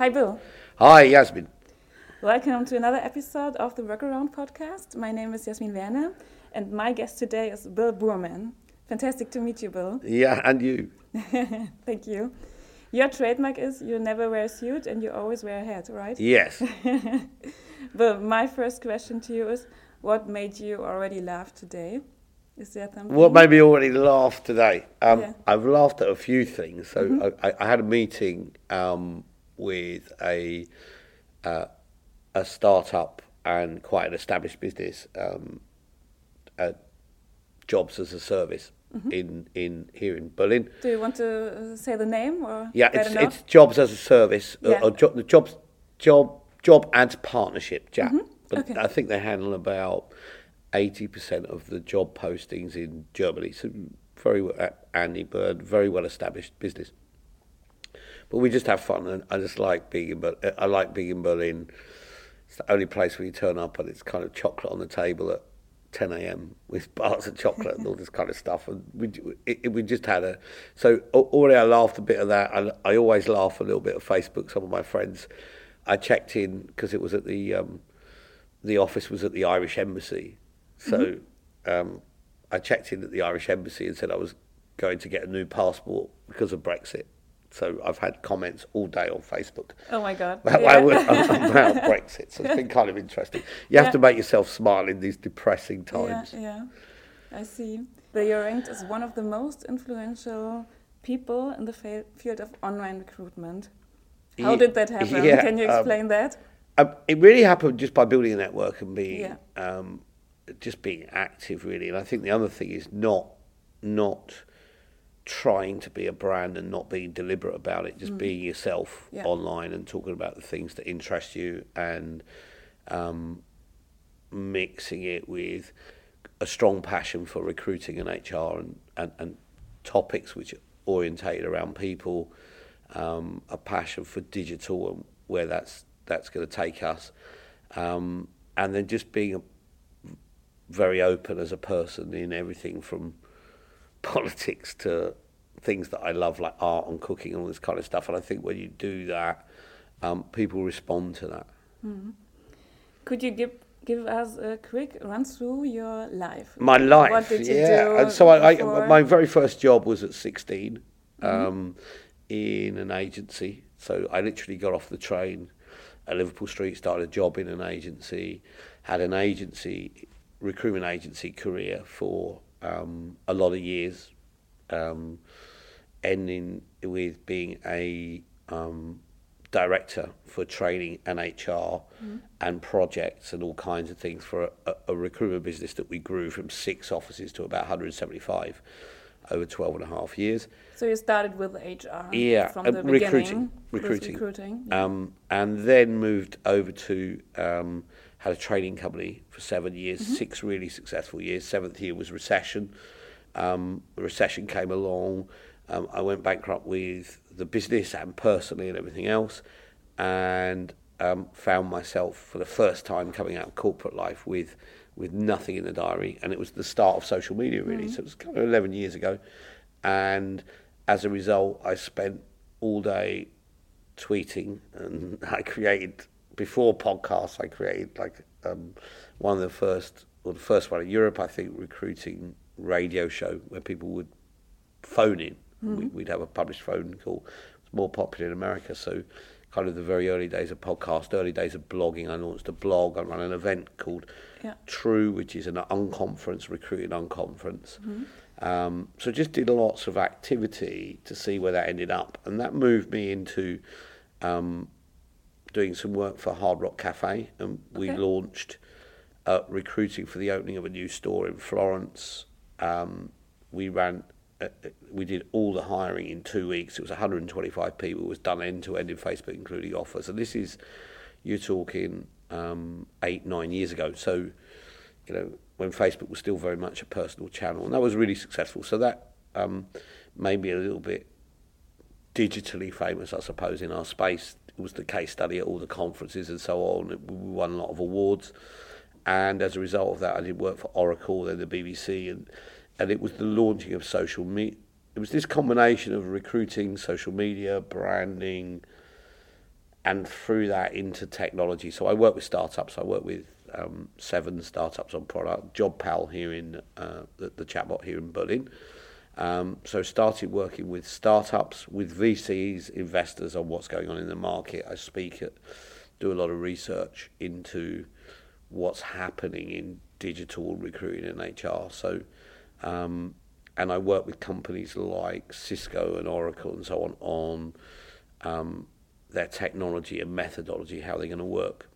Hi, Bill. Hi, Yasmin. Welcome to another episode of the Workaround podcast. My name is Yasmin Werner, and my guest today is Bill Boorman. Fantastic to meet you, Bill. Yeah, and you. Thank you. Your trademark is you never wear a suit and you always wear a hat, right? Yes. Bill, my first question to you is what made you already laugh today? Is there something? What made me already laugh today? Um, Yeah. I've laughed at a few things. So Mm-hmm. I, I had a meeting um, with a uh, a startup and quite an established business, um, jobs as a service Mm-hmm. in, in here in Berlin. Do you want to uh, say the name or Yeah, it's it's jobs as a service, uh, Yeah. or job, the jobs job job and partnership, JAP. Mm-hmm. Okay. I think they handle about eighty percent of the job postings in Germany. So very well, uh, Andy Bird, very well established business. But we just have fun, and I just like being in. Ber- I like being in Berlin. It's the only place where you turn up and it's kind of chocolate on the table at 10 a.m. with bars of chocolate and all this kind of stuff. And we it, it, we just had a so al- already I laughed a bit of that. I, I always laugh a little bit of Facebook. Some of my friends, I checked in because it was at the um, the office was at the Irish embassy. So um, I checked in at the Irish embassy and said I was going to get a new passport because of Brexit. So I've had comments all day on Facebook Oh my God. about, Yeah. about Brexit. So it's been kind of interesting. You have Yeah. to make yourself smile in these depressing times. Yeah, yeah, I see. But you're ranked as one of the most influential people in the fa- field of online recruitment. How did that happen? yeah, Can you um, explain that? Um, it really happened just by building a network and being um, just being active, really. And I think the other thing is not not trying to be a brand and not being deliberate about it. Just being yourself Mm. Yeah. online and talking about the things that interest you and um, mixing it with a strong passion for recruiting and HR and, and, and topics which are orientated around people, um, a passion for digital and where that's that's going to take us, um, and then just being a, very open as a person in everything from politics to things that I love like art and cooking and all this kind of stuff. And I think when you do that, um, people respond to that. Could you give give us a quick run through your life? My life, What did you yeah. do and so I. Mm-hmm. I, my very first job was at 16 um, in an agency. So I literally got off the train at Liverpool Street, started a job in an agency, had an agency, recruitment agency career for um, a lot of years, um, ending with being a um, director for training and HR and projects and all kinds of things for a, a, a recruitment business that we grew from six offices to about 175 over 12 and a half years. So you started with HR. Yeah, from uh, the recruiting, beginning. recruiting. recruiting. yeah. Um, and then moved over to um, had a training company for seven years, Mm-hmm. six really successful years. Seventh year was recession. Um, the recession came along. Um, I went bankrupt with the business and personally and everything else, and um, found myself for the first time coming out of corporate life with with nothing in the diary, and it was the start of social media really. So it was kind of eleven years ago, and as a result, I spent all day tweeting, and I created before podcasts. I created like um, one of the first, or the first one in Europe, I think, recruiting radio show where people would phone in. We, we'd have a published phone call. It's more popular in America, so kind of the very early days of podcast, early days of blogging. I launched a blog. I ran an event called Yeah. Tru, which is an unconference, recruiting unconference. Um, so just did lots of activity to see where that ended up, and that moved me into um, doing some work for Hard Rock Cafe, and we Okay. launched uh, recruiting for the opening of a new store in Florence. Um, we ran, uh, uh, we did all the hiring in two weeks. It was 125 people. It was done end to end in Facebook, including offers. And this is, you're talking um, eight, nine years ago. So, you know, when Facebook was still very much a personal channel, and that was really successful. So that um, made me a little bit digitally famous, I suppose, in our space. Was the case study at all the conferences and so on. We won a lot of awards, and as a result of that, I did work for Oracle, then the BBC, and and it was the launching of social media. It was this combination of recruiting, social media, branding, and through that into technology. So I work with startups. I work with um, seven startups on product. JobPal here in uh, the, the chatbot here in Berlin. Um, so started working with startups, with VCs, investors on what's going on in the market. I speak at, do a lot of research into what's happening in digital recruiting and HR. So, um, and I work with companies like Cisco and Oracle and so on on um, their technology and methodology, how they're going to work.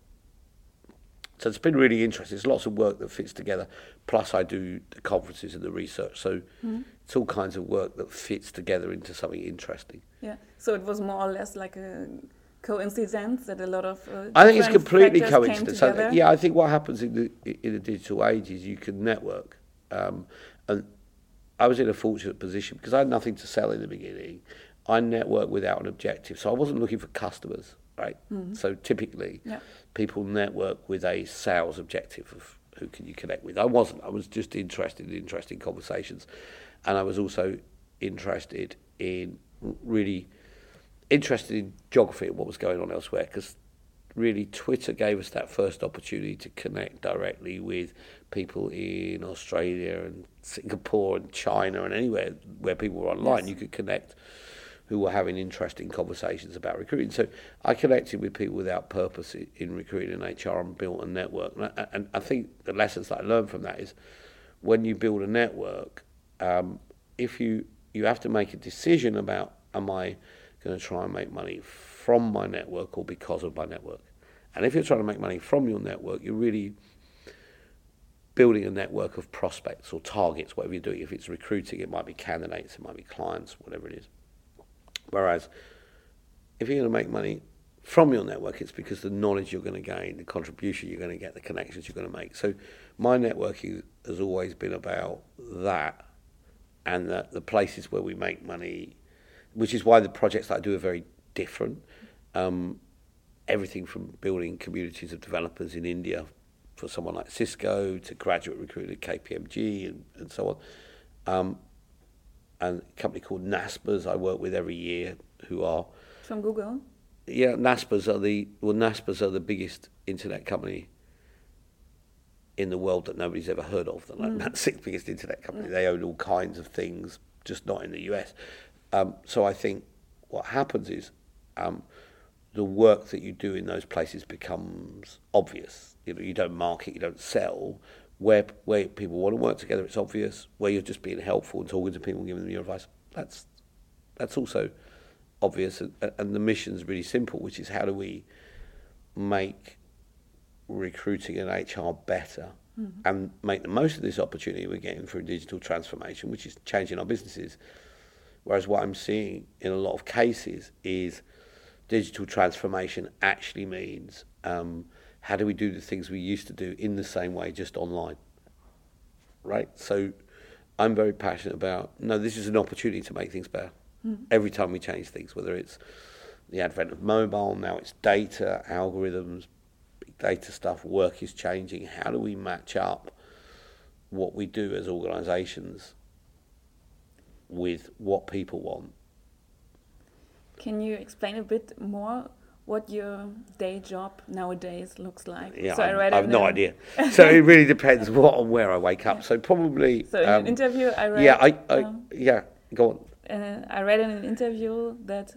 So it's been really interesting. There's lots of work that fits together. Plus, I do the conferences and the research. So mm-hmm. It's all kinds of work that fits together into something interesting. Yeah. So it was more or less like a coincidence that a lot of. Uh, I think it's completely coincidence. So, yeah, I think what happens in the in the digital age is you can network, um, and I was in a fortunate position because I had nothing to sell in the beginning. I networked without an objective, so I wasn't looking for customers, right? Mm-hmm. So typically, yeah. people network with a sales objective of who can you connect with. I wasn't. I was just interested in interesting conversations, and I was also interested in really interested in geography and what was going on elsewhere because really Twitter gave us that first opportunity to connect directly with people in Australia and Singapore and China and anywhere where people were online. Yes. You could connect who were having interesting conversations about recruiting. So I connected with people without purpose in recruiting and HR and built a network. And I, and I think the lessons that I learned from that is when you build a network, um, if you you have to make a decision about am I going to try and make money from my network or because of my network. And if you're trying to make money from your network, you're really building a network of prospects or targets, whatever you're doing. If it's recruiting, it might be candidates, it might be clients, whatever it is. Whereas if you're going to make money from your network, it's because the knowledge you're going to gain, the contribution you're going to get, the connections you're going to make. So my networking has always been about that and the, the places where we make money which is why the projects that I do are very different. Um, everything from building communities of developers in India for someone like Cisco to graduate recruiting at KPMG and, and so on. Um, and a company called Naspers I work with every year who are from Google. Yeah, Naspers are the well Naspers are the biggest internet company in the world that nobody's ever heard of. They're like mm. that sixth biggest internet company. Mm. They own all kinds of things, just not in the US. Um, so I think what happens is um, the work that you do in those places becomes obvious. You know, you don't market, you don't sell. Where where people want to work together, it's obvious. Where you're just being helpful and talking to people and giving them your advice, that's that's also obvious. And, and the mission's really simple, which is how do we make recruiting and HR better mm-hmm. and make the most of this opportunity we're getting through digital transformation, which is changing our businesses Whereas what I'm seeing in a lot of cases is digital transformation actually means um, how do we do the things we used to do in the same way, just online, right? So I'm very passionate about no, this is an opportunity to make things better. Mm. Every time we change things, whether it's the advent of mobile, now it's data, algorithms, big data stuff, work is changing. How do we match up what we do as organisations with what people want. Can you explain a bit more what your day job nowadays looks like? Yeah, so I, read I have no idea. so it really depends what and where I wake up. Yeah. So probably. So in um, an interview, I read. Yeah, I, I um, yeah, go on. Uh, I read in an interview that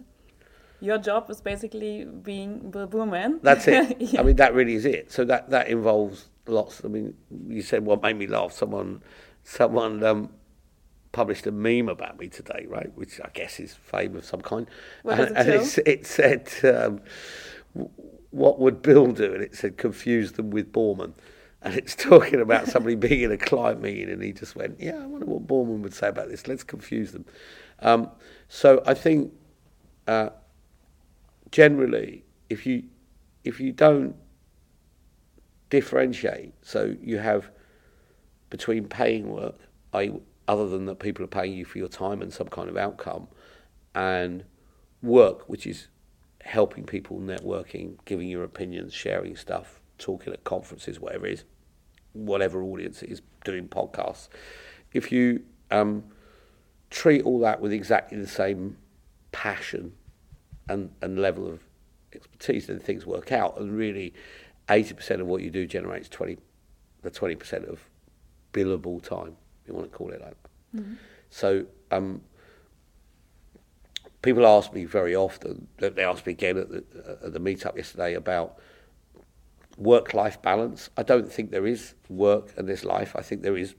your job is basically being the woman. That's it. yeah. I mean, that really is it. So that that involves lots. I mean, you said what made me laugh. Someone, someone um, published a meme about me today, right? Which I guess is fame of some kind. What and, and it, it, said, um, "What would Bill do?" And it said, "Confuse them with Boorman." And it's talking about somebody being in a client meeting, and he just went, "Yeah, I wonder what Boorman would say about this. Let's confuse them." Um, so I think uh, generally, if you if you don't differentiate, so you have between paying work, i.e other than that people are paying you for your time and some kind of outcome, and work, which is helping people, networking, giving your opinions, sharing stuff, talking at conferences, whatever it is, whatever audience is, doing podcasts. If you um, treat all that with exactly the same passion and, and level of expertise, then things work out. And really, 80% of what you do generates 20, the 20% of billable time, you want to call it like that. Mm-hmm. So um, people ask me very often, they asked me again at the, at the meetup yesterday about work-life balance. I don't think there is work and there's life. I think there is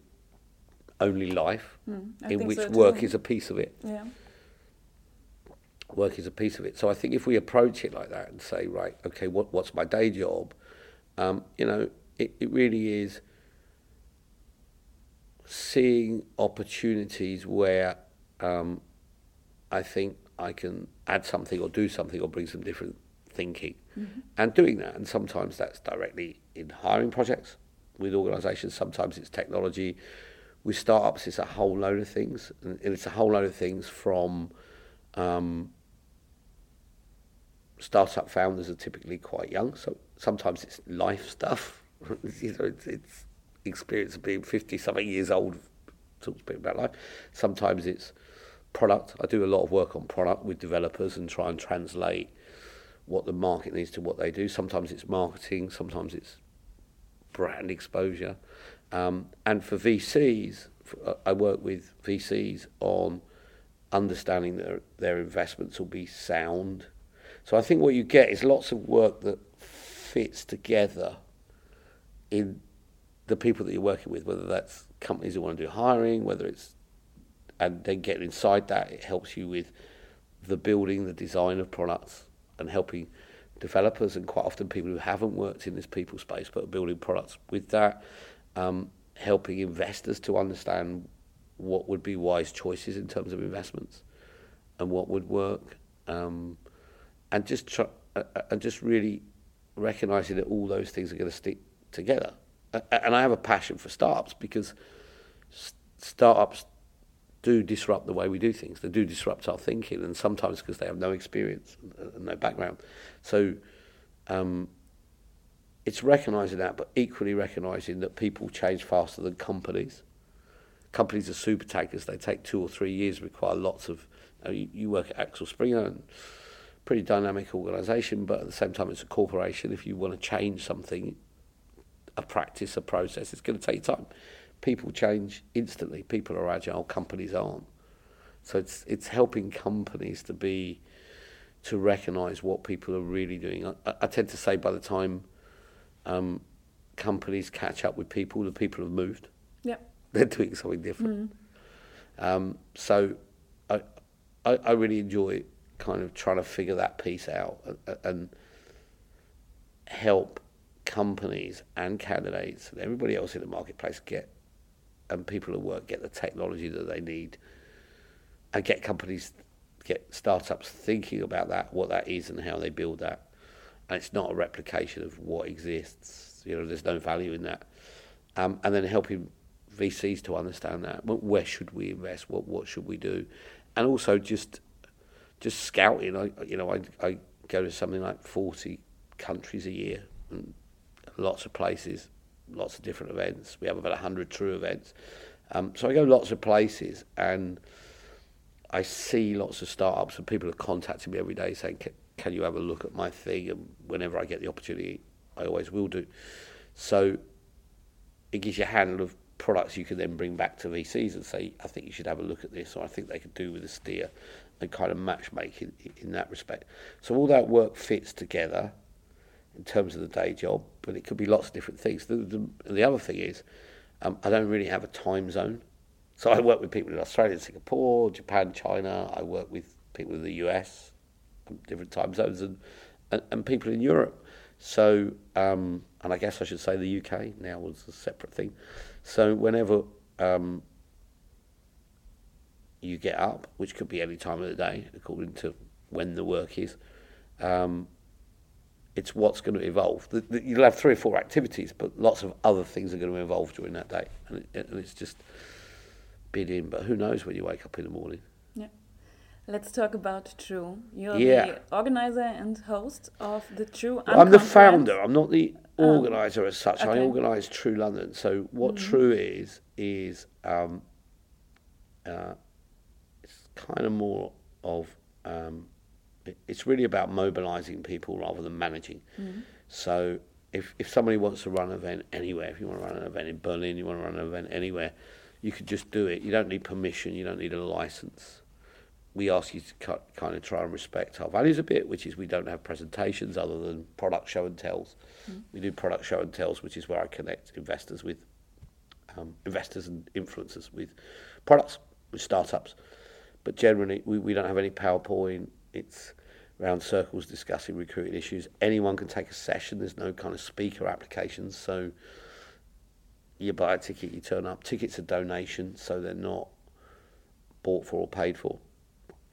only life, mm, in which so work is a piece of it. Yeah. Work is a piece of it. So I think if we approach it like that and say, right, okay, what, what's my day job? Um, you know, it, it really is seeing opportunities where um, I think I can add something or do something or bring some different thinking mm-hmm. and doing that. And sometimes that's directly in hiring projects with organisations, sometimes it's technology. With startups, it's a whole load of things. And it's a whole load of things from um, startup founders are typically quite young, so sometimes it's life stuff. you know, it's, it's experience of being 50 something years old, talk to people about life. Sometimes it's product. I do a lot of work on product with developers and try and translate what the market needs to what they do. Sometimes it's marketing, sometimes it's brand exposure. Um, and for VCs, uh, I work with VCs on understanding that their investments will be sound. So I think what you get is lots of work that fits together in the people that you're working with, whether that's companies who want to do hiring, whether it's and then getting inside that, it helps you with the building, the design of products, and helping developers and quite often people who haven't worked in this people space but are building products with that, um, helping investors to understand what would be wise choices in terms of investments and what would work, um, and just uh, uh and just really recognizing that all those things are going to stick together. And I have a passion for startups because startups do disrupt the way we do things. They do disrupt our thinking, and sometimes because they have no experience and no background. So um, it's recognising that, but equally recognising that people change faster than companies. Companies are super tankers. They take two or three years, require lots of. You, know, you, work at Axel Springer, and pretty dynamic organisation, but at the same time, it's a corporation. If you want to change something, a practice, a process, it's going to take time people change instantly. People are agile, companies aren't. So it's it's helping companies to be to recognise what people are really doing. I, I, tend to say by the time um, companies catch up with people, the people have moved. Yeah, they're doing something different. Mm. Um, so I, I, I really enjoy kind of trying to figure that piece out and, and help companies and candidates and everybody else in the marketplace get and people at work get the technology that they need and get companies, get startups thinking about that, what that is and how they build that. And it's not a replication of what exists. You know, there's no value in that. Um, and then helping VCs to understand that. Where should we invest? What what should we do? And also just just scouting. I you know I I go to something like forty countries a year and lots of places lots of different events. We have about 100 tru events. Um, so I go lots of places and I see lots of startups and people are contacting me every day saying, can you have a look at my thing? And whenever I get the opportunity, I always will do. So it gives you a handle of products you can then bring back to VCs and say, I think you should have a look at this, or I think they could do with a steer, and kind of matchmaking in that respect. So all that work fits together in terms of the day job, but it could be lots of different things. The, the, the other thing is, um, I don't really have a time zone. So I work with people in Australia, Singapore, Japan, China. I work with people in the US, different time zones, and, and, and people in Europe. So, um, and I guess I should say the UK now was a separate thing. So whenever um, you get up, which could be any time of the day, according to when the work is, um, it's what's going to evolve. The, the, you'll have three or four activities, but lots of other things are going to evolve during that day, and, it, and it's just bid in. But who knows when you wake up in the morning? Yeah. Let's talk about Tru. You're yeah. the organizer and host of the Tru. Well, I'm the founder. I'm not the oh. organizer as such. Okay. I organise Tru London. So what mm -hmm. Tru is is um, uh, it's kind of more of um, it's really about mobilising people rather than managing. So if if somebody wants to run an event anywhere, if you want to run an event in Berlin, you want to run an event anywhere, you could just do it. You don't need permission. You don't need a license. We ask you to cut, kind of try and respect our values a bit, which is we don't have presentations other than product show and tells. We do product show and tells, which is where I connect investors with um, investors and influencers with products, with startups. But generally, we, we don't have any PowerPoint. It's round circles discussing recruiting issues. Anyone can take a session. There's no kind of speaker applications. So you buy a ticket, you turn up. Tickets are donations, so they're not bought for or paid for.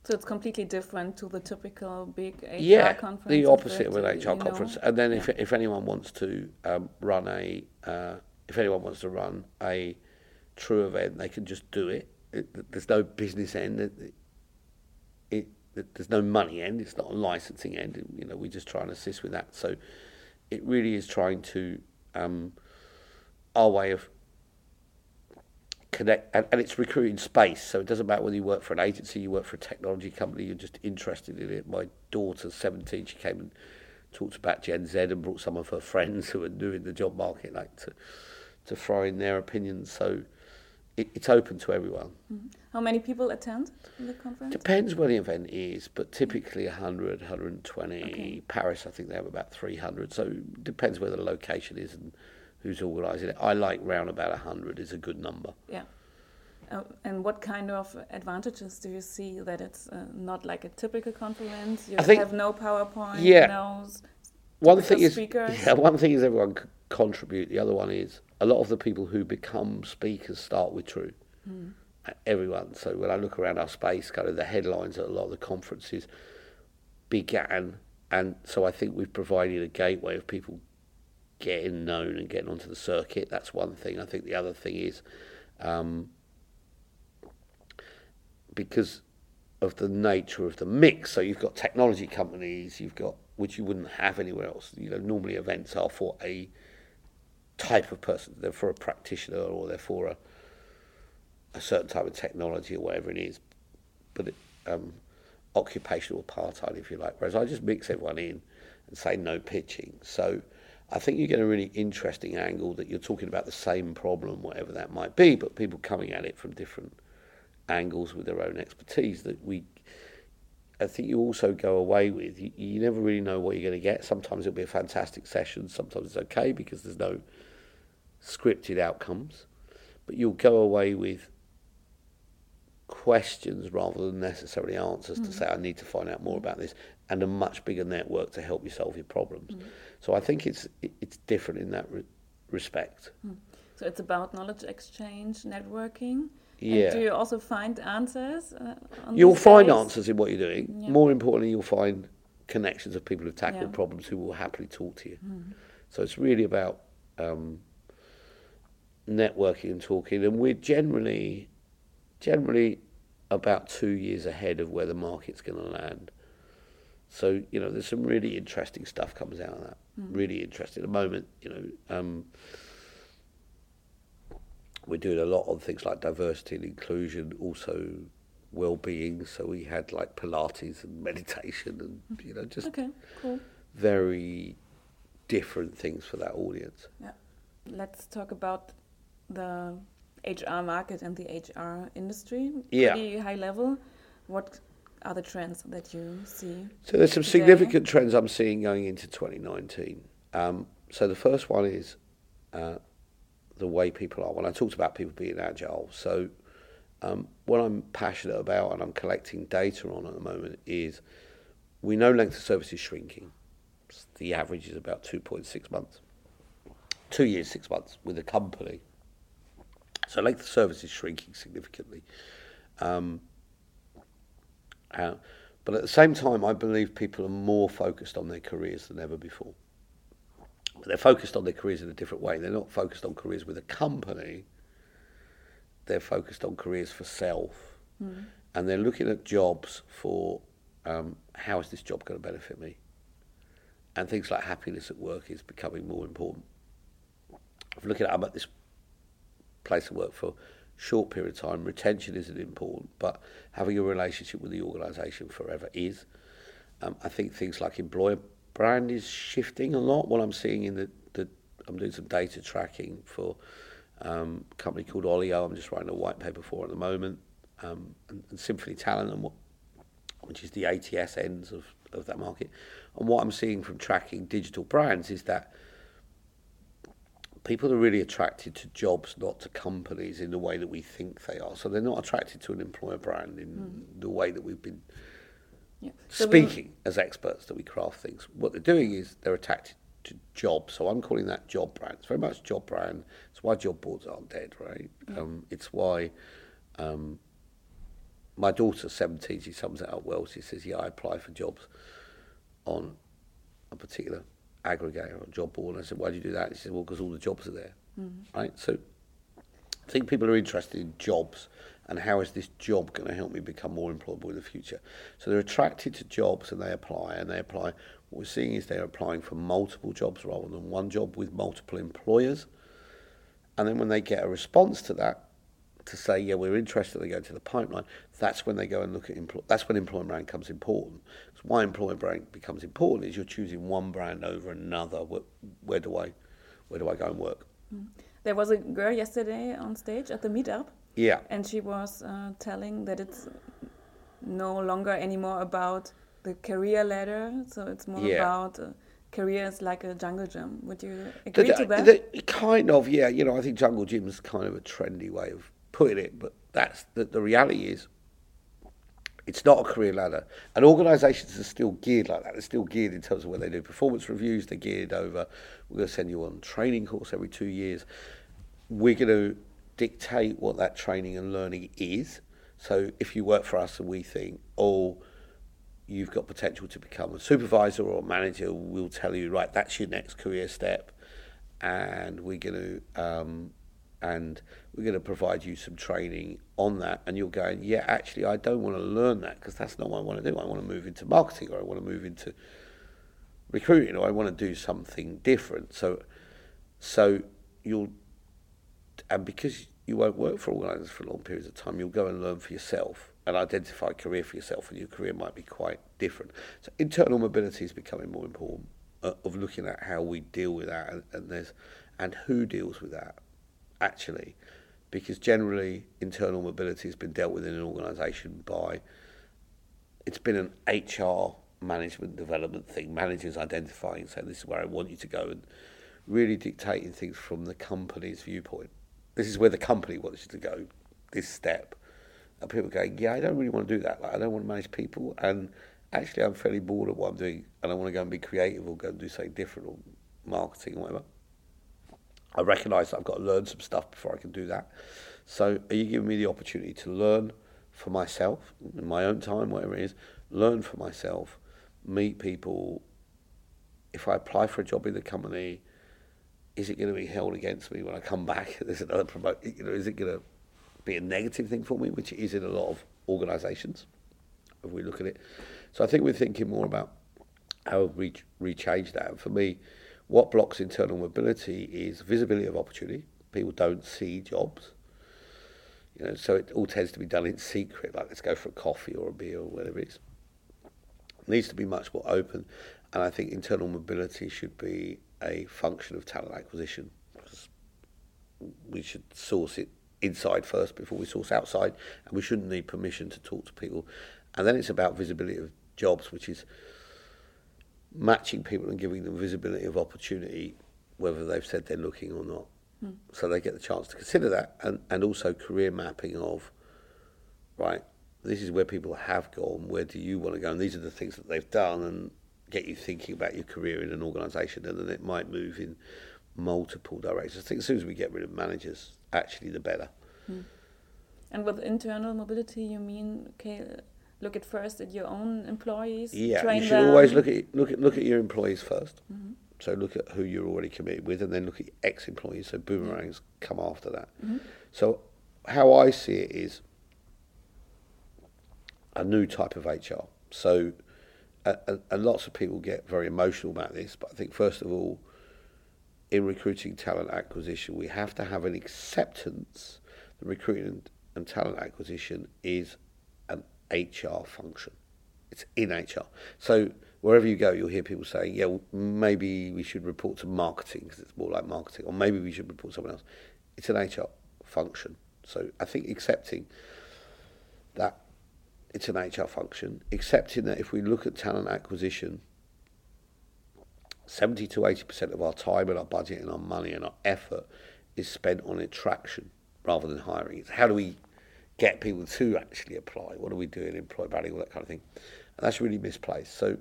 So it's completely different to the typical big HR yeah, conference. the opposite of an HR know? conference. And then if Yeah. if anyone wants to um, run a uh, if anyone wants to run a tru event, they can just do it. it there's no business end. It, there's no money end. It's not a licensing end. You know, we just try and assist with that. So it really is trying to um, our way of connect, and, and it's recruiting space. So it doesn't matter whether you work for an agency, you work for a technology company, you're just interested in it. My daughter's 17, she came and talked about Gen Z and brought some of her friends who are new in the job market, like to to throw in their opinions. So it, it's open to everyone. How many people attend the conference? Depends where the event is, but typically 100, 120. Okay. Paris, I think they have about 300. So it depends where the location is and who's organising it. I like round about 100 is a good number. Yeah. Uh, and what kind of advantages do you see that it's uh, not like a typical conference? You I think- have no PowerPoint, Yeah. no One thing is, yeah, one thing is everyone c- contribute. The other one is a lot of the people who become speakers start with Tru. Uh, Everyone. So when I look around our space, kind of the headlines at a lot of the conferences began, and so I think we've provided a gateway of people getting known and getting onto the circuit. That's one thing. I think the other thing is um, because of the nature of the mix. So you've got technology companies, you've got which you wouldn't have anywhere else. You know, normally events are for a type of person. They're for a practitioner or they're for a a certain type of technology or whatever it is. But it, um, occupational apartheid, if you like. Whereas I just mix everyone in and say no pitching. So I think you get a really interesting angle that you're talking about the same problem, whatever that might be, but people coming at it from different angles with their own expertise that we I think you also go away with you, you never really know what you're going to get sometimes it'll be a fantastic session sometimes it's okay because there's no scripted outcomes but you'll go away with questions rather than necessarily answers to mm. say I need to find out more mm. about this and a much bigger network to help you solve your problems mm. so I think it's it's different in that re- respect So it's about knowledge exchange, networking. Yeah. And do you also find answers? Uh, You'll find days? answers in what you're doing. Yeah. More importantly, you'll find connections of people who've tackled Yeah. problems who will happily talk to you. So it's really about um, networking and talking, and we're generally, generally about two years ahead of where the market's going to land. So you know, there's some really interesting stuff comes out of that. Really interesting. At the moment, you know. Um, we're doing a lot on things like diversity and inclusion, also well-being. So we had like Pilates and meditation, and you know, just Okay, cool. very different things for that audience. Yeah. Let's talk about the HR market and the HR industry. Yeah. Pretty high level. What are the trends that you see? So there's some Today? significant trends I'm seeing going into 2019. Um, so the first one is uh, the way people are. When I talked about people being agile, so um, what I'm passionate about and I'm collecting data on at the moment is we know length of service is shrinking. The average is about 2.6 months. Two years, six months with a company. So length of service is shrinking significantly. Um, uh, but at the same time, I believe people are more focused on their careers than ever before. But they're focused on their careers in a different way. They're not focused on careers with a company. They're focused on careers for self, and they're looking at jobs for um, how is this job going to benefit me, and things like happiness at work is becoming more important. I'm looking at I'm at this place of work for short period of time. Retention isn't important, but having a relationship with the organisation forever is. Um, I think things like employer brand is shifting a lot. What I'm seeing in the, the I'm doing some data tracking for um, a company called Oleeo. I'm just writing a white paper for at the moment, um, and, and Symphony Talent, and what, which is the ATS ends of, of that market. And what I'm seeing from tracking digital brands is that people are really attracted to jobs, not to companies in the way that we think they are. So they're not attracted to an employer brand in mm. the way that we've been yeah. so speaking as experts that we craft things. What they're doing is they're attracted to jobs. So I'm calling that job brand. It's very much job brand. It's why job boards aren't dead, right? Yeah. Um, it's why um, my daughter's 17. She sums it up well. She says, "Yeah, I apply for jobs on a particular aggregator or job board." And I said, "Why do you do that?" He said, "Well, because all the jobs are there, mm-hmm. right?" So I think people are interested in jobs and how is this job going to help me become more employable in the future. So they're attracted to jobs and they apply and they apply what we're seeing is they're applying for multiple jobs rather than one job with multiple employers. And then when they get a response to that, to say, yeah, we're interested, they go to the pipeline, that's when they go and look at, employ- that's when employment brand comes important. Why employer brand becomes important is you're choosing one brand over another. Where, where do I, where do I go and work? Mm. There was a girl yesterday on stage at the meetup. Yeah. And she was uh, telling that it's no longer anymore about the career ladder. So it's more yeah. about uh, careers like a jungle gym. Would you agree the, to that? The, kind of, yeah. You know, I think jungle gym is kind of a trendy way of putting it, but that's the, the reality is it's not a career ladder. And organisations are still geared like that. They're still geared in terms of when they do performance reviews. They're geared over, we're going to send you on training course every two years. We're going to dictate what that training and learning is. So if you work for us and we think, oh, you've got potential to become a supervisor or a manager, we'll tell you, right, that's your next career step, and we're going to um, and we're going to provide you some training on that. And you're going, yeah, actually, I don't want to learn that because that's not what I want to do. I want to move into marketing or I want to move into recruiting or I want to do something different. So, so you'll, and because you won't work for organisations for long periods of time, you'll go and learn for yourself and identify a career for yourself, and your career might be quite different. So internal mobility is becoming more important uh, of looking at how we deal with that, and, and there's and who deals with that actually, because generally internal mobility has been dealt with in an organisation by it's been an HR management development thing, managers identifying saying this is where I want you to go and really dictating things from the company's viewpoint. This is where the company wants you to go, this step and people going, yeah, I don't really want to do that. Like, I don't want to manage people, and actually, I'm fairly bored of what I'm doing, and I want to go and be creative or go and do something different or marketing or whatever. I recognise that I've got to learn some stuff before I can do that. So, are you giving me the opportunity to learn for myself in my own time, whatever it is, learn for myself, meet people? If I apply for a job in the company, is it going to be held against me when I come back? There's another promote. You know, is it going to be a negative thing for me, which is in a lot of organisations, if we look at it. So I think we're thinking more about how we rechange that. And for me, what blocks internal mobility is visibility of opportunity. People don't see jobs. You know, so it all tends to be done in secret, like let's go for a coffee or a beer or whatever it is. It needs to be much more open, and I think internal mobility should be a function of talent acquisition. We should source it inside first before we source outside, and we shouldn't need permission to talk to people. And then it's about visibility of jobs, which is matching people and giving them visibility of opportunity, whether they've said they're looking or not. Hmm. So they get the chance to consider that, and, and also career mapping of, right, this is where people have gone, where do you want to go? And these are the things that they've done, and get you thinking about your career in an organisation, and then it might move in multiple directions. I think as soon as we get rid of managers, actually the better. Hmm. And with internal mobility, you mean okay? Look at first at your own employees. Yeah, you should them. always look at look at look at your employees 1st mm -hmm. So look at who you're already committed with, and then look at ex-employees. So boomerangs come after that. Mm -hmm. So how I see it is a new type of HR. So, and, and lots of people get very emotional about this, but I think first of all, in recruiting talent acquisition, we have to have an acceptance that recruiting and talent acquisition is HR function. It's in HR. So wherever you go, you'll hear people saying, yeah, well, maybe we should report to marketing because it's more like marketing, or maybe we should report to someone else. It's an HR function. So I think accepting that it's an HR function, accepting that if we look at talent acquisition, 70 to 80% of our time and our budget and our money and our effort is spent on attraction rather than hiring. It's how do we get people to actually apply? What do we do in employer branding, all that kind of thing? And that's really misplaced. So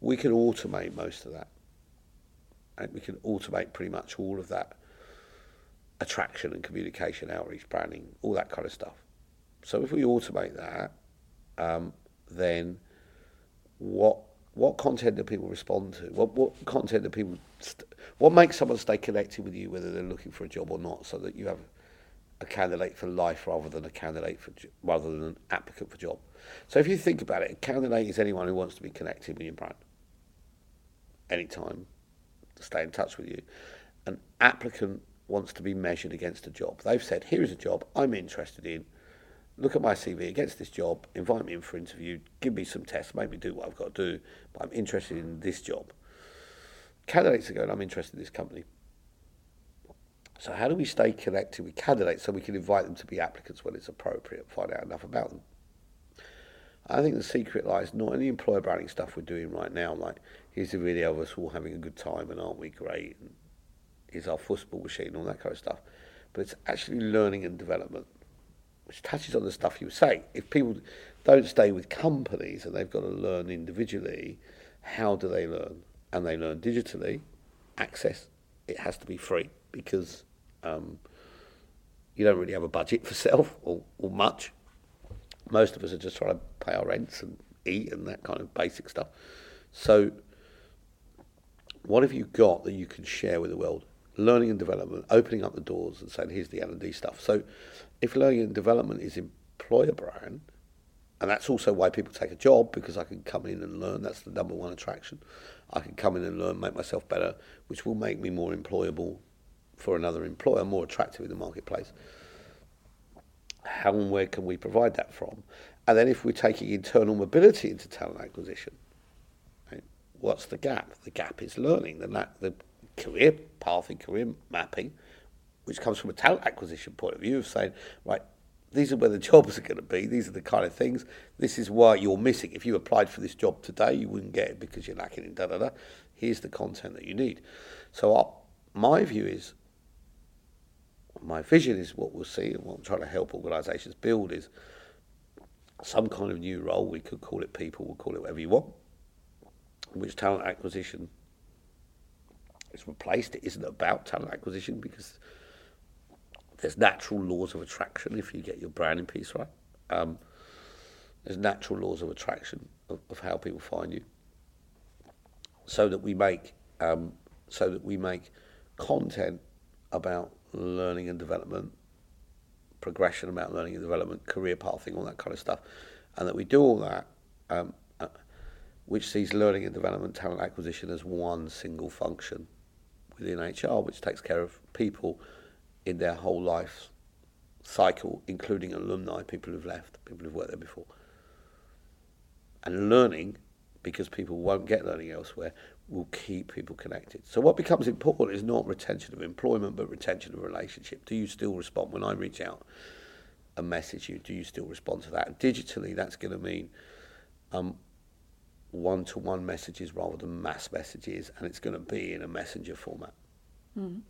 we can automate most of that. And we can automate pretty much all of that attraction and communication, outreach, branding, all that kind of stuff. So if we automate that, um, then what what content do people respond to? What what content do people? St- what makes someone stay connected with you, whether they're looking for a job or not, so that you have a candidate for life rather than a candidate for rather than an applicant for job. So if you think about it, a candidate is anyone who wants to be connected with your brand anytime to stay in touch with you. An applicant wants to be measured against a job. They've said, here is a job I'm interested in. Look at my CV against this job, invite me in for interview, give me some tests, make me do what I've got to do, but I'm interested in this job. Candidates are going, I'm interested in this company. So how do we stay connected with candidates so we can invite them to be applicants when it's appropriate, find out enough about them? I think the secret lies not in the employer branding stuff we're doing right now, like here's a video of us all having a good time and aren't we great, and here's our football machine and all that kind of stuff, but it's actually learning and development, which touches on the stuff you say. If people don't stay with companies and they've got to learn individually, how do they learn? And they learn digitally, access, it has to be free because um, you don't really have a budget for self or, or much most of us are just trying to pay our rents and eat and that kind of basic stuff. So, what have you got that you can share with the world? Learning and development, opening up the doors and saying, here's the L&D stuff. So, if learning and development is employer brand, and that's also why people take a job because I can come in and learn. That's the number one attraction. I can come in and learn, make myself better, which will make me more employable for another employer, more attractive in the marketplace how and where can we provide that from? And then if we're taking internal mobility into talent acquisition, right, what's the gap? The gap is learning, the, the career pathing, career mapping, which comes from a talent acquisition point of view of saying, right, these are where the jobs are going to be. These are the kind of things. This is why you're missing. If you applied for this job today, you wouldn't get it because you're lacking in da da da. Here's the content that you need. So our, my view is my vision is what we'll see and what I'm trying to help organisations build is some kind of new role. We could call it people, we'll call it whatever you want, which talent acquisition is replaced. It isn't about talent acquisition because there's natural laws of attraction if you get your branding piece right. Um, there's natural laws of attraction of, of, how people find you, so that we make um, so that we make content about learning and development, progression about learning and development, career pathing, all that kind of stuff, and that we do all that, um, uh, which sees learning and development, talent acquisition as one single function within HR, which takes care of people in their whole life cycle, including alumni, people who've left, people who've worked there before. And learning, because people won't get learning elsewhere, will keep people connected. So what becomes important is not retention of employment, but retention of relationship. Do you still respond when I reach out and message you? Do you still respond to that? And digitally, that's going to mean um, one-to-one messages rather than mass messages, and it's going to be in a messenger format. Mm.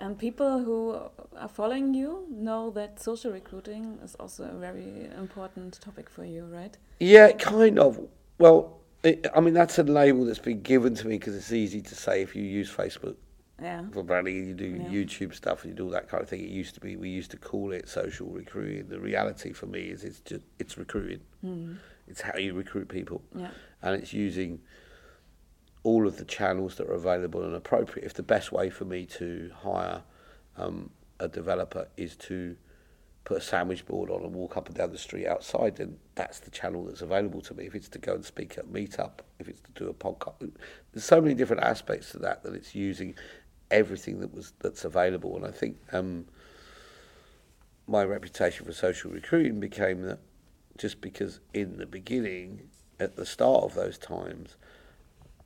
And people who are following you know that social recruiting is also a very important topic for you, right? Yeah, kind of. Well, it, I mean, that's a label that's been given to me because it's easy to say if you use Facebook yeah. for branding, you do yeah. YouTube stuff, and you do all that kind of thing. It used to be we used to call it social recruiting. The reality for me is it's just it's recruiting. Mm. It's how you recruit people, yeah. and it's using all of the channels that are available and appropriate. If the best way for me to hire um, a developer is to put a sandwich board on and walk up and down the street outside, then that's the channel that's available to me. If it's to go and speak at a meetup, if it's to do a podcast, there's so many different aspects to that that it's using everything that was that's available. And I think um, my reputation for social recruiting became that just because in the beginning, at the start of those times,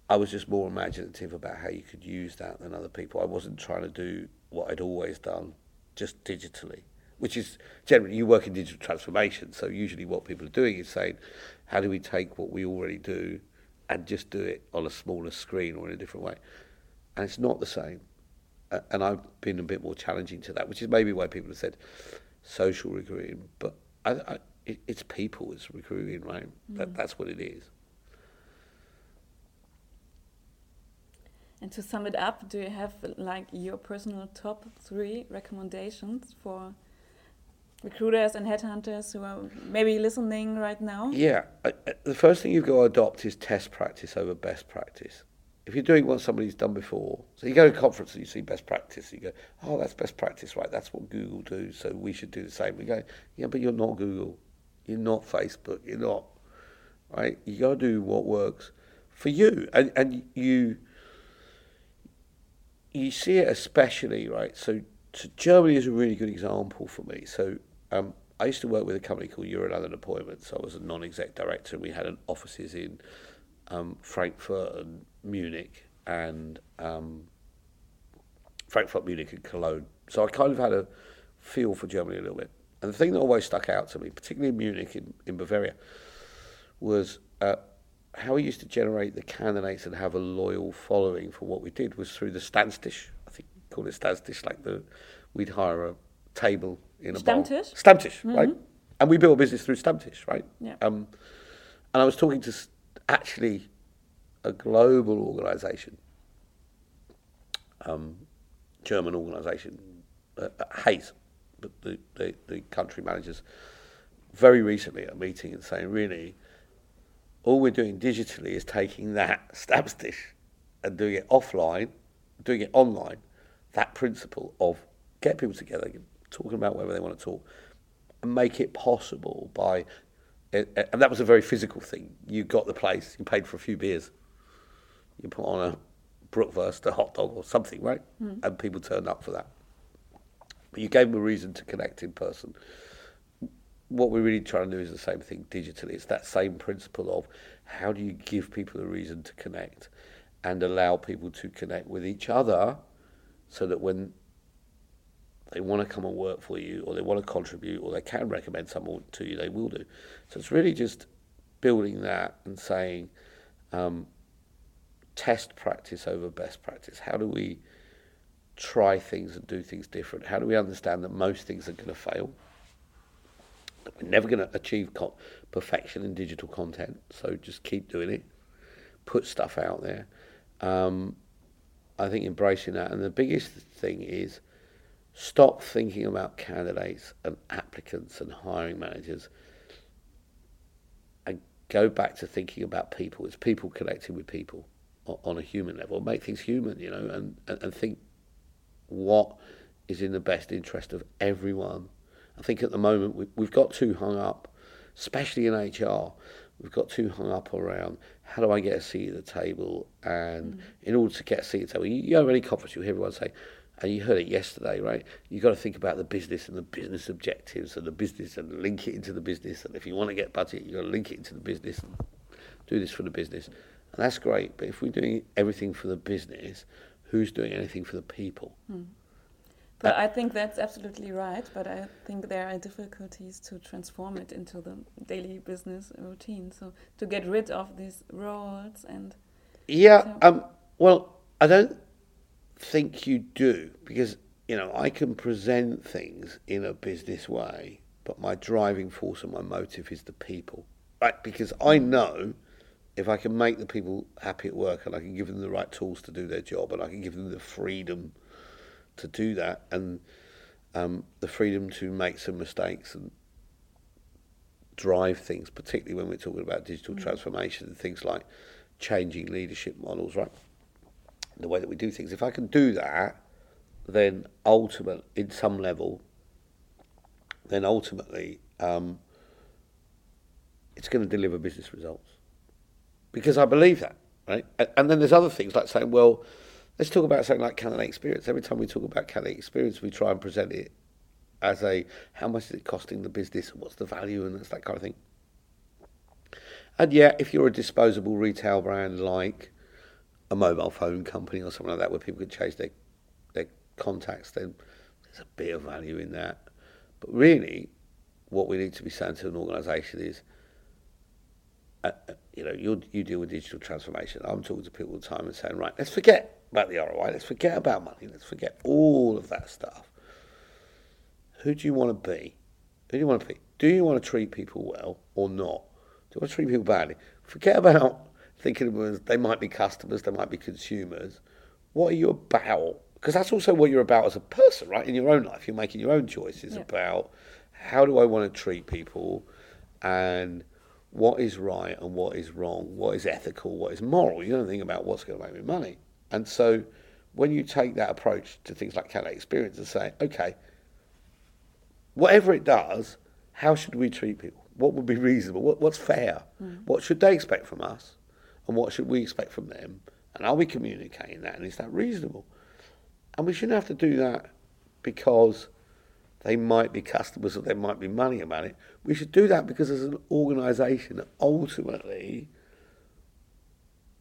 I was just more imaginative about how you could use that than other people. I wasn't trying to do what I'd always done, just digitally, which is generally you work in digital transformation. So usually what people are doing is saying, how do we take what we already do and just do it on a smaller screen or in a different way? And it's not the same. And I've been a bit more challenging to that, which is maybe why people have said social recruiting. But I, I, it, it's people, it's recruiting, right? Mm. That, that's what it is. And to sum it up, do you have like your personal top three recommendations for recruiters and headhunters who are maybe listening right now? Yeah, the first thing you've got to adopt is test practice over best practice. If you're doing what somebody's done before, so you go to a conference and you see best practice, you go, oh, that's best practice, right? That's what Google do, so we should do the same. We go, yeah, but you're not Google, you're not Facebook, you're not, right? You got to do what works for you, and and you you see it especially, right? So, so Germany is a really good example for me. So um, I used to work with a company called Euroland Appointments. I was a non-exec director, and we had an offices in um, Frankfurt and Munich, and um, Frankfurt, Munich, and Cologne. So I kind of had a feel for Germany a little bit. And the thing that always stuck out to me, particularly in Munich, in, in Bavaria, was uh, how we used to generate the candidates and have a loyal following for what we did was through the Stammtisch. I think call it Stammtisch, like the we'd hire a table in a Stammtisch? Stammtisch, mm-hmm. right? And we built a business through Stammtisch, right? Yeah. Um, and I was talking to actually a global organisation, um, German organisation, uh, Hays, but the, the, the country managers, very recently at a meeting and saying, really, all we're doing digitally is taking that Stammtisch and doing it offline, doing it online. That principle of get people together, talking about whatever they want to talk, and make it possible by, and that was a very physical thing. You got the place, you paid for a few beers, you put on a Brookwurst, a hot dog, or something, right? Mm. And people turned up for that. But you gave them a reason to connect in person what we're really trying to do is the same thing digitally. It's that same principle of how do you give people a reason to connect and allow people to connect with each other so that when they want to come and work for you or they want to contribute or they can recommend someone to you, they will do. So it's really just building that and saying um, test practice over best practice. How do we try things and do things different? How do we understand that most things are going to fail? We're never going to achieve perfection in digital content, so just keep doing it. Put stuff out there. Um, I think embracing that, and the biggest thing is stop thinking about candidates and applicants and hiring managers, and go back to thinking about people. It's people connecting with people on a human level. Make things human, you know, and, and, and think what is in the best interest of everyone I think at the moment we, we've got too hung up, especially in HR, we've got too hung up around how do I get a seat at the table, and mm. in order to get a seat at the table, you, you have any conference, you hear everyone say, and you heard it yesterday, right? You've got to think about the business and the business objectives and the business and link it into the business. And if you want to get budget, you've got to link it into the business and do this for the business. And that's great. But if we're doing everything for the business, who's doing anything for the people? Mm. But I think that's absolutely right. But I think there are difficulties to transform it into the daily business routine. So to get rid of these roles and yeah, so. um, well, I don't think you do because you know I can present things in a business way, but my driving force and my motive is the people, right? Because I know if I can make the people happy at work and I can give them the right tools to do their job and I can give them the freedom to do that and um, the freedom to make some mistakes and drive things, particularly when we're talking about digital mm. transformation and things like changing leadership models, right? The way that we do things. If I can do that, then ultimately, in some level, then ultimately, um, it's going to deliver business results. Because I believe that, right? And then there's other things like saying, well, Let's talk about something like candidate experience. Every time we talk about candidate experience, we try and present it as a how much is it costing the business, what's the value, and that's that kind of thing. And yeah, if you're a disposable retail brand like a mobile phone company or something like that, where people can change their their contacts, then there's a bit of value in that. But really, what we need to be saying to an organisation is, uh, uh, you know, you you deal with digital transformation. I'm talking to people all the time and saying, right, let's forget about the ROI, let's forget about money, let's forget all of that stuff. Who do you want to be? Who do you want to be? Do you want to treat people well or not? Do you want to treat people badly? Forget about thinking of they might be customers, they might be consumers. What are you about? Because that's also what you're about as a person, right? In your own life, you're making your own choices Yeah. about how do I want to treat people and what is right and what is wrong, what is ethical, what is moral. You don't think about what's going to make me money. And so when you take that approach to things like Candidate Experience and say, okay, whatever it does, how should we treat people? What would be reasonable? What, what's fair? Mm. What should they expect from us? And what should we expect from them? And are we communicating that? And is that reasonable? And we shouldn't have to do that because they might be customers or there might be money about it. We should do that because as an organisation, ultimately,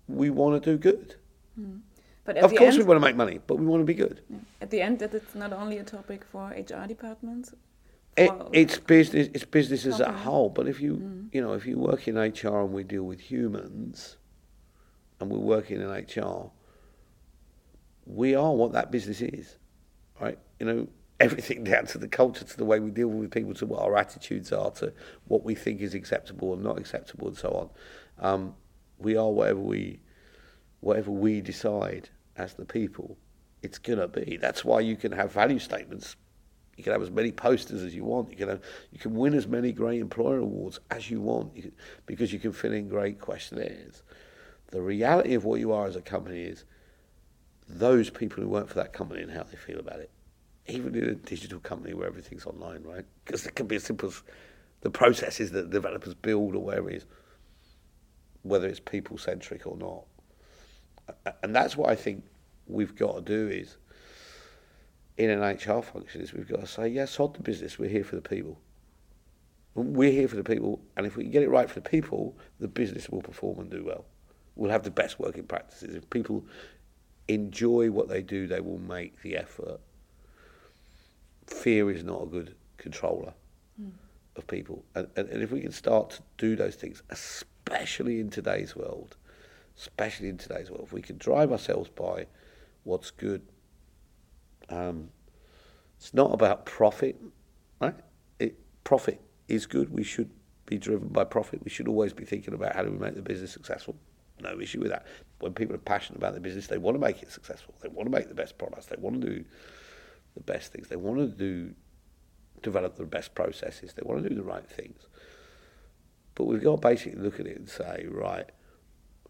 we want to do good. Mm. But Of course, end, we want to make money, but we want to be good. at the end, that it's not only a topic for HR departments. It, it's business. It's business as a whole. But if you, mm. you know, if you work in HR and we deal with humans, and we're working in HR, we are what that business is, right? You know, everything down to the culture, to the way we deal with people, to what our attitudes are, to what we think is acceptable and not acceptable, and so on. Um, we are whatever we, whatever we decide as the people. It's gonna be. That's why you can have value statements you can have as many posters as you want. You can have, you can win as many great employer awards as you want you can, because you can fill in great questionnaires. The reality of what you are as a company is those people who work for that company and how they feel about it. Even in a digital company where everything's online, right? Because it can be as simple as the processes that developers build or whatever it is, whether it's people centric or not. And that's what I think we've got to do is in an HR function is we've got to say, yes, sod the business, we're here for the people. We're here for the people, and if we can get it right for the people, the business will perform and do well. We'll have the best working practices. If people enjoy what they do, they will make the effort. Fear is not a good controller of people. And, and, and if we can start to do those things, especially in today's world, especially in today's world, if we can drive ourselves by what's good, um, it's not about profit, right? It, profit is good. We should be driven by profit. We should always be thinking about how do we make the business successful. No issue with that. When people are passionate about their business, they want to make it successful. They want to make the best products. They want to do the best things. They want to do develop the best processes. They want to do the right things. But we've got to basically look at it and say, right,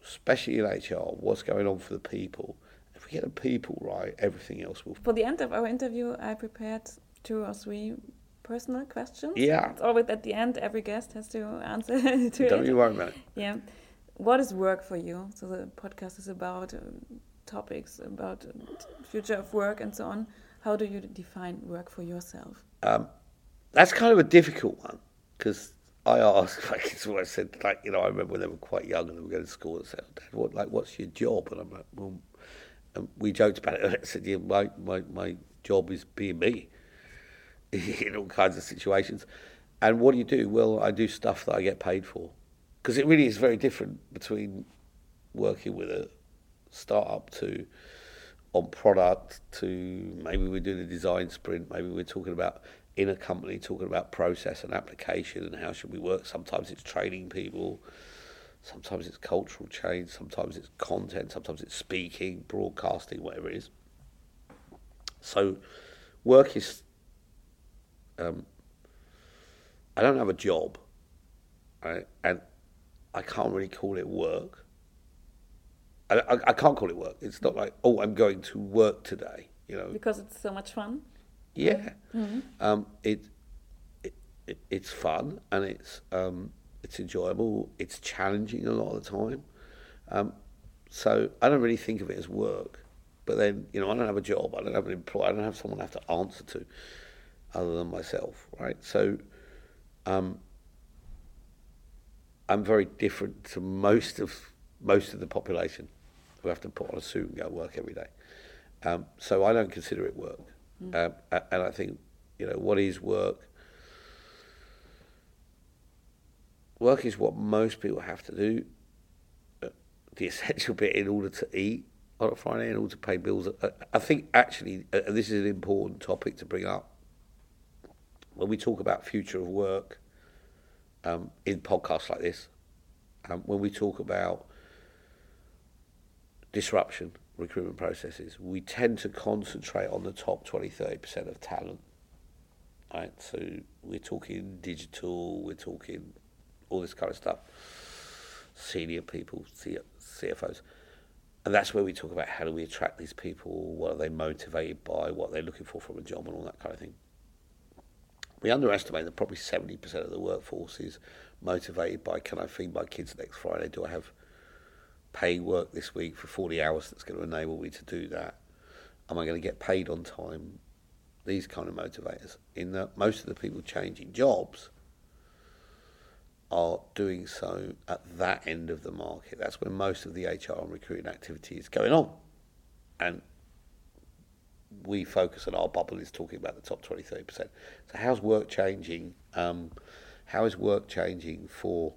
especially in HR, what's going on for the people. If we get the people right, everything else will. For the end of our interview, I prepared two or three personal questions. Yeah. It's always at the end, every guest has to answer to Don't it. you worry about it. Yeah. What is work for you? So the podcast is about um, topics about um, future of work and so on. How do you define work for yourself? Um, that's kind of a difficult one because I ask, like it's what I said, like you know, I remember when they were quite young and they were going to school and said, "Dad, what like what's your job?" And I'm like, "Well," and we joked about it. And I said, "Yeah, my my my job is being me in all kinds of situations." And what do you do? Well, I do stuff that I get paid for because it really is very different between working with a startup to on product to maybe we're doing a design sprint, maybe we're talking about in a company talking about process and application and how should we work. Sometimes it's training people, sometimes it's cultural change, sometimes it's content, sometimes it's speaking, broadcasting, whatever it is. So work is um, I don't have a job, right? And I can't really call it work. I, I, I can't call it work. It's not like, oh, I'm going to work today, you know. Because it's so much fun. Yeah, um, it, it, it it's fun and it's um, it's enjoyable. It's challenging a lot of the time. Um, so I don't really think of it as work. But then you know I don't have a job. I don't have an employer. I don't have someone I have to answer to, other than myself. Right. So, um, I'm very different to most of most of the population who have to put on a suit and go to work every day. Um, so I don't consider it work. Mm. Um, and I think, you know, what is work? Work is what most people have to do, uh, the essential bit in order to eat on a Friday, in order to pay bills. I, I think actually, uh, this is an important topic to bring up. When we talk about future of work um, in podcasts like this, um, when we talk about disruption, recruitment processes, we tend to concentrate on the top 20 30% of talent. Right? So we're talking digital, we're talking all this kind of stuff, senior people, CFOs. And that's where we talk about how do we attract these people, what are they motivated by, what they're looking for from a job, and all that kind of thing. We underestimate that probably 70% of the workforce is motivated by can I feed my kids next Friday? Do I have paying work this week for 40 hours that's going to enable me to do that? Am I going to get paid on time? These kind of motivators. In that most of the people changing jobs are doing so at that end of the market. That's where most of the HR and recruiting activity is going on. And we focus on our bubble is talking about the top 20, 30%. So how's work changing? Um, how is work changing for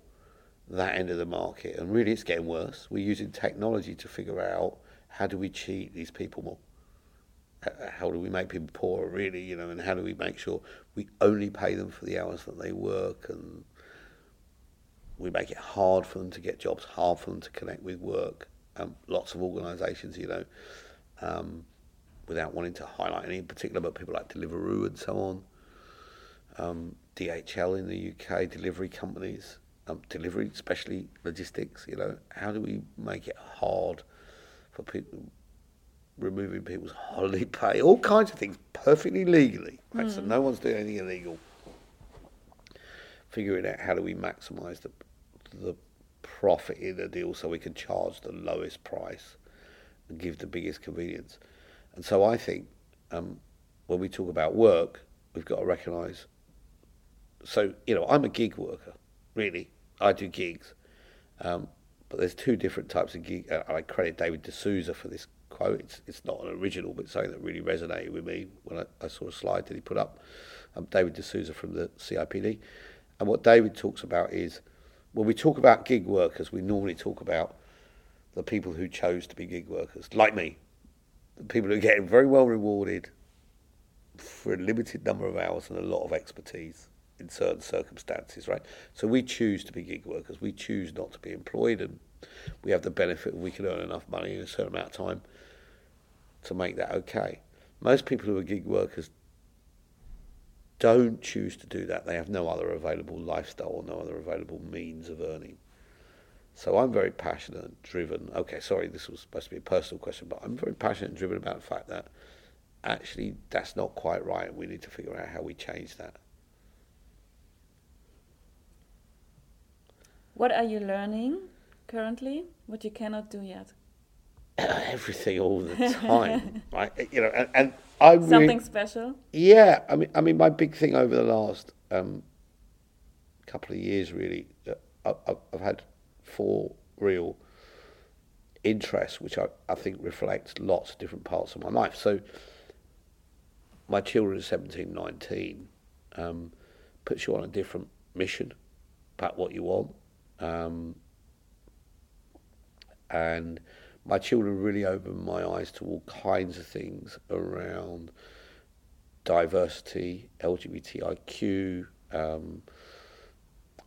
that end of the market, and really it's getting worse. We're using technology to figure out how do we cheat these people more. How do we make people poorer, really, you know, and how do we make sure we only pay them for the hours that they work and we make it hard for them to get jobs, hard for them to connect with work. Um, lots of organisations, you know, um, without wanting to highlight any in particular, but people like Deliveroo and so on, um, DHL in the UK, delivery companies, um, delivery, especially logistics. You know, how do we make it hard for people? Removing people's holiday pay, all kinds of things, perfectly legally. Right? Mm. So no one's doing anything illegal. Figuring out how do we maximise the the profit in the deal so we can charge the lowest price and give the biggest convenience. And so I think um, when we talk about work, we've got to recognise. So you know, I'm a gig worker, really. I do gigs, um, but there's two different types of gig. I credit David D'Souza for this quote. It's, it's not an original, but something that really resonated with me when I, I saw a slide that he put up. Um, David D'Souza from the CIPD, and what David talks about is when we talk about gig workers, we normally talk about the people who chose to be gig workers, like me, people who are getting very well rewarded for a limited number of hours and a lot of expertise in certain circumstances, right? So we choose to be gig workers. We choose not to be employed, and we have the benefit we can earn enough money in a certain amount of time to make that okay. Most people who are gig workers don't choose to do that. They have no other available lifestyle or no other available means of earning. So I'm very passionate and driven. Okay, sorry, this was supposed to be a personal question, but I'm very passionate and driven about the fact that actually that's not quite right. We need to figure out how we change that. What are you learning currently? What you cannot do yet? Everything all the time, right? You know, and, and I something really, special. Yeah, I mean, I mean, my big thing over the last um, couple of years, really, uh, I, I've had four real interests, which I, I think reflects lots of different parts of my life. So, my children are 17, 19, um, puts you on a different mission about what you want. Um, and my children really opened my eyes to all kinds of things around diversity, LGBTIQ. Um,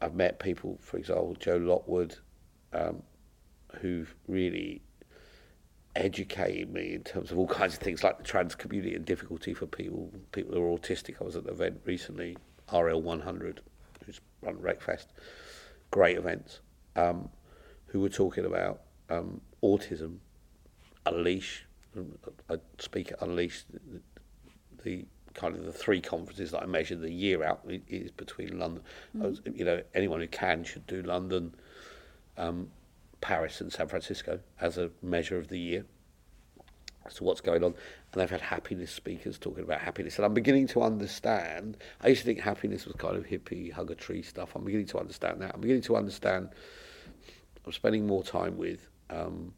I've met people, for example, Joe Lockwood, um, who've really educated me in terms of all kinds of things like the trans community and difficulty for people people who are autistic. I was at an event recently, RL100, who's run RecFest great events, um, who were talking about um, autism, Unleash. I speak at Unleash, the, the, kind of the three conferences that I measure the year out is between London. Mm. you know, anyone who can should do London, um, Paris, and San Francisco as a measure of the year. So what's going on. And they've had happiness speakers talking about happiness. And I'm beginning to understand. I used to think happiness was kind of hippie, hug a tree stuff. I'm beginning to understand that. I'm beginning to understand. I'm spending more time with um,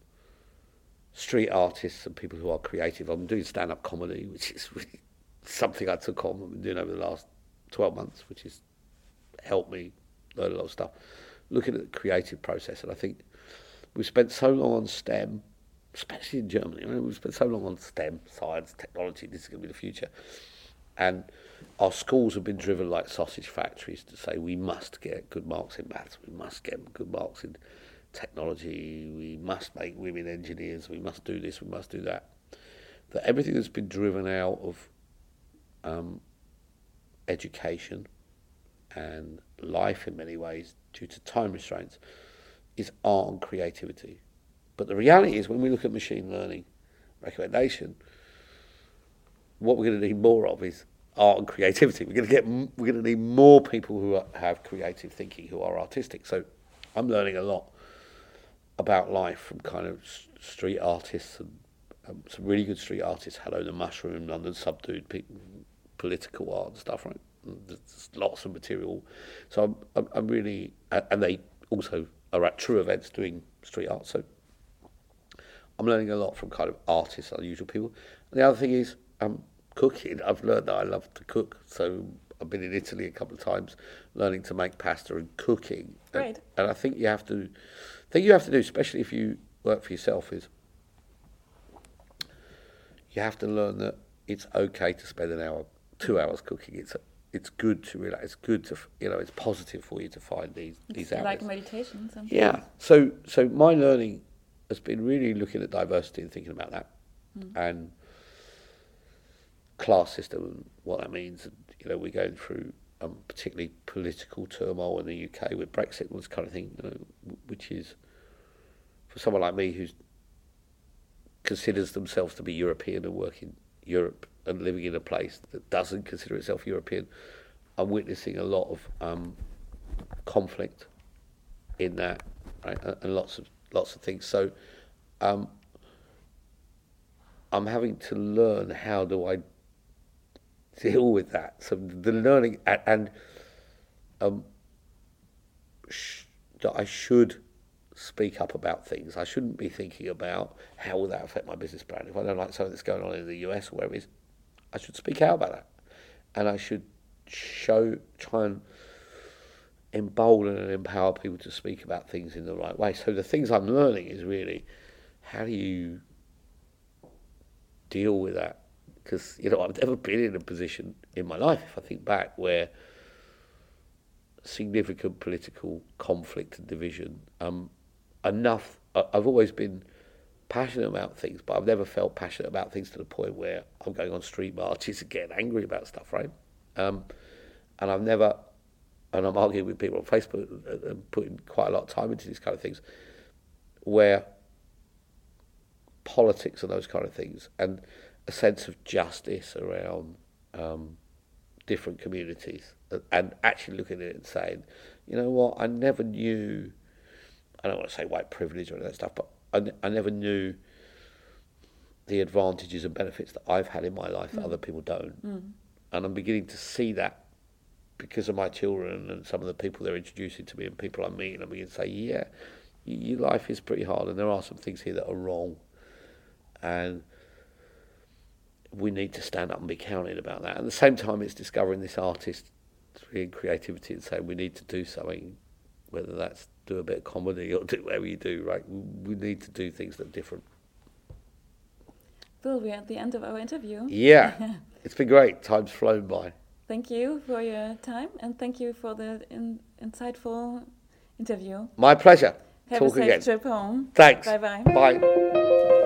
street artists and people who are creative. I'm doing stand up comedy, which is really something I took on. Doing over the last 12 months, which has helped me learn a lot of stuff. Looking at the creative process, and I think we've spent so long on STEM, especially in Germany. I mean, we've spent so long on STEM, science, technology. This is going to be the future, and our schools have been driven like sausage factories to say we must get good marks in maths, we must get good marks in technology, we must make women engineers, we must do this, we must do that. That everything that's been driven out of um, education and life in many ways due to time restraints is art and creativity. But the reality is when we look at machine learning recommendation, what we're going to need more of is art and creativity. We're going to get we're going to need more people who are, have creative thinking, who are artistic. So I'm learning a lot about life from kind of street artists and um, some really good street artists. Hello, the Mushroom, London Subdued, political art and stuff, right? There's lots of material. So I'm, I'm, I'm really, and they also are at tru events doing street art. So I'm learning a lot from kind of artists, unusual people. And the other thing is um, cooking. I've learned that I love to cook. So I've been in Italy a couple of times, learning to make pasta and cooking. Great. And, and I think you have to, thing you have to do, especially if you work for yourself, is you have to learn that it's okay to spend an hour, two hours cooking. It's it's good to relax. It's good to you know. It's positive for you to find these it's these like meditation. Sometimes. Yeah. So so my learning has been really looking at diversity and thinking about that, mm. and class system and what that means. And, you know, we're going through um, particularly political turmoil in the UK with Brexit and this kind of thing, you know, which is for someone like me who considers themselves to be European and work in Europe and living in a place that doesn't consider itself European, I'm witnessing a lot of um, conflict in that, right, and lots of lots of things. So, um, I'm having to learn how do I deal with that. So the learning and, and um, sh- that I should speak up about things. I shouldn't be thinking about how will that affect my business plan. If I don't like something that's going on in the US or wherever it is, I should speak out about that, and I should show try and embolden and empower people to speak about things in the right way. So the things I'm learning is really how do you deal with that? Because you know I've never been in a position in my life, if I think back, where significant political conflict and division. Um, enough. I've always been passionate about things, but I've never felt passionate about things to the point where I'm going on street marches and getting angry about stuff, right? Um, and I've never, and I'm arguing with people on Facebook and putting quite a lot of time into these kind of things, where politics and those kind of things and a sense of justice around um, different communities and actually looking at it and saying, you know what, I never knew, I don't want to say white privilege or any of that stuff, but I, I never knew the advantages and benefits that I've had in my life mm. that other people don't. Mm. And I'm beginning to see that because of my children and some of the people they're introducing to me and people I meet. And I'm beginning to say, yeah, your life is pretty hard and there are some things here that are wrong. And we need to stand up and be counted about that. At the same time, it's discovering this artist in creativity and saying we need to do something, whether that's do a bit of comedy or do whatever you do, right? We need to do things that are different. Bill, we're at the end of our interview. Yeah, it's been great. Time's flown by. Thank you for your time and thank you for the in, insightful interview. My pleasure. Have Talk a safe again. trip home. Thanks. Bye bye. Bye.